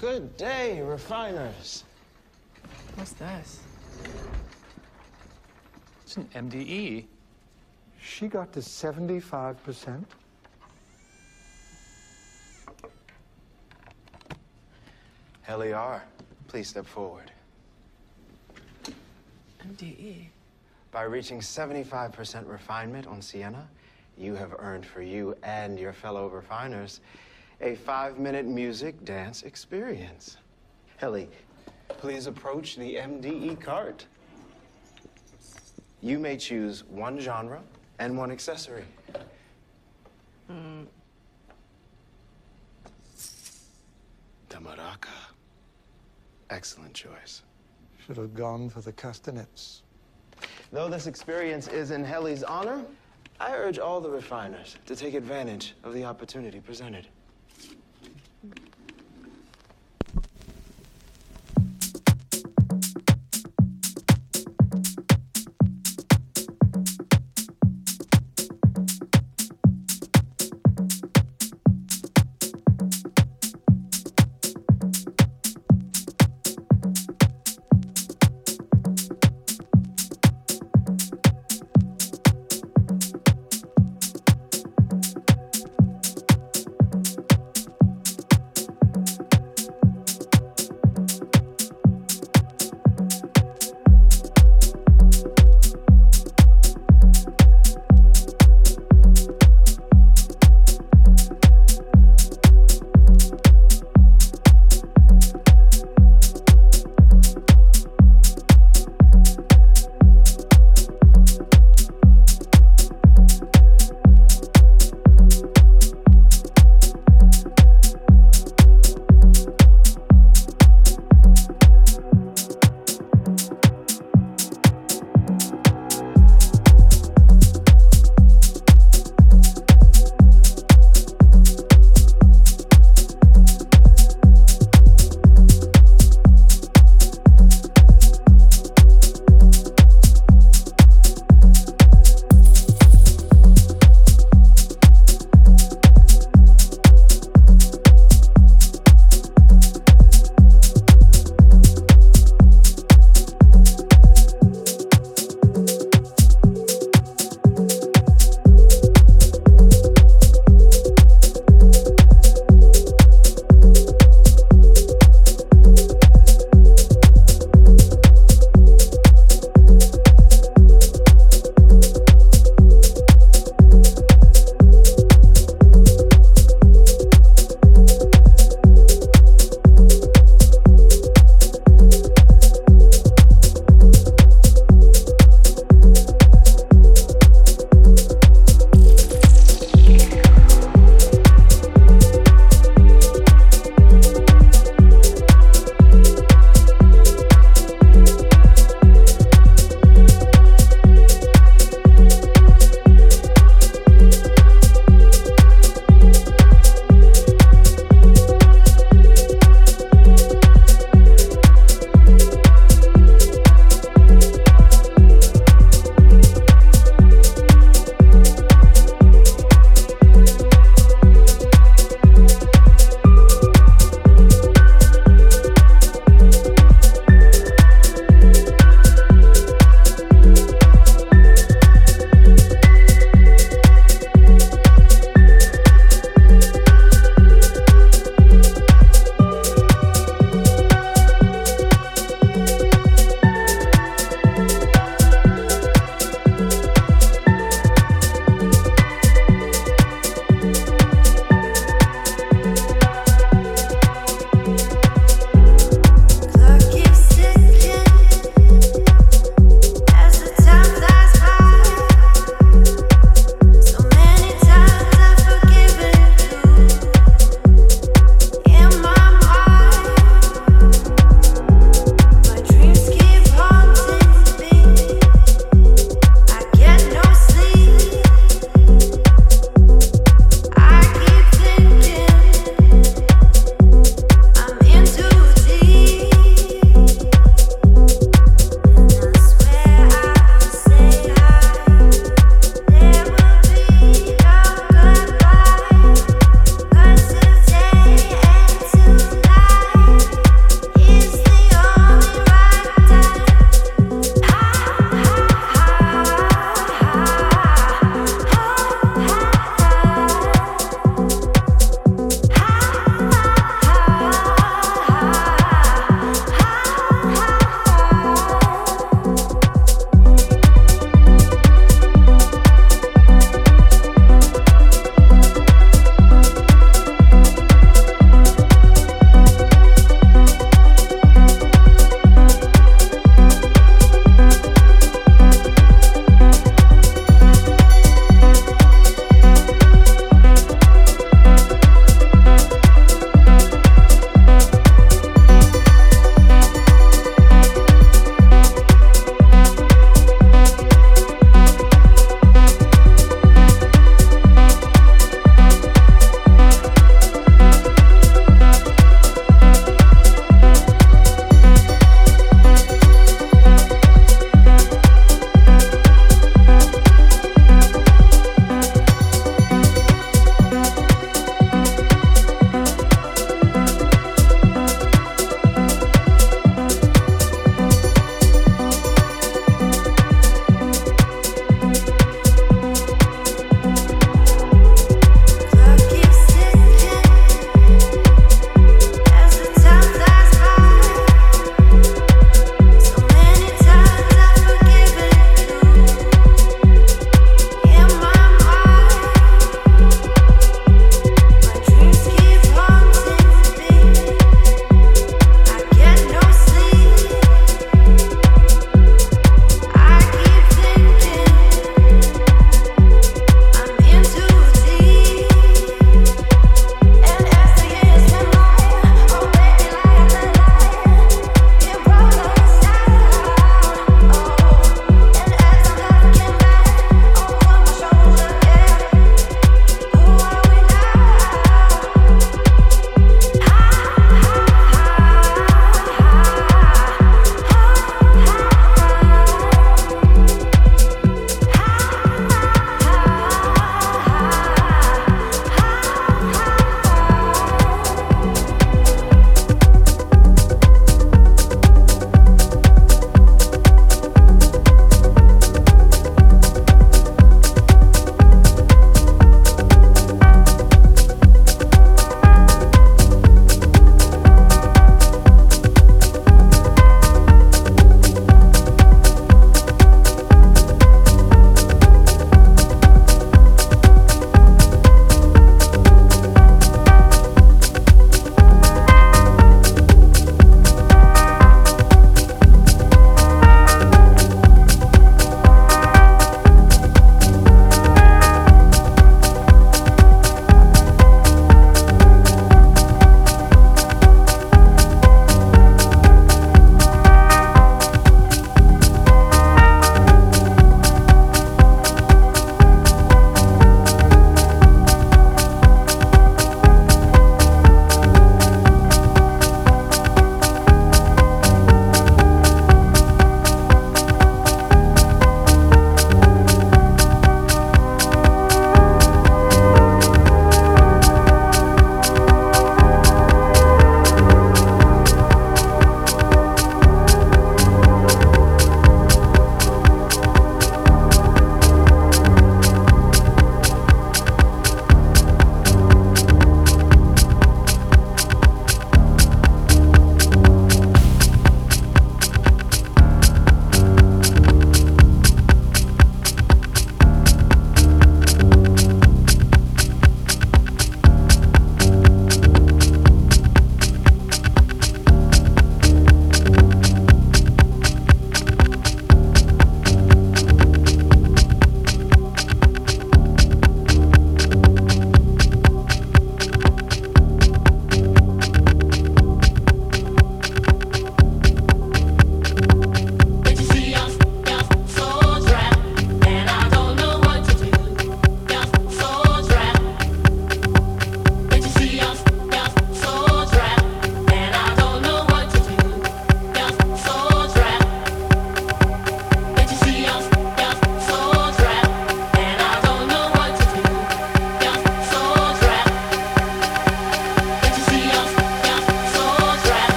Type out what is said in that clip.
Good day, refiners. What's this? It's an MDE. She got to 75%. Helly R., please step forward. MDE. By reaching 75% refinement on Siena, you have earned for you and your fellow refiners a five-minute music dance experience. Helly, please approach the MDE cart. You may choose one genre and one accessory. Hmm. The maraca. Excellent choice. Should have gone for the castanets. Though this experience is in Helly's honor, I urge all the refiners to take advantage of the opportunity presented.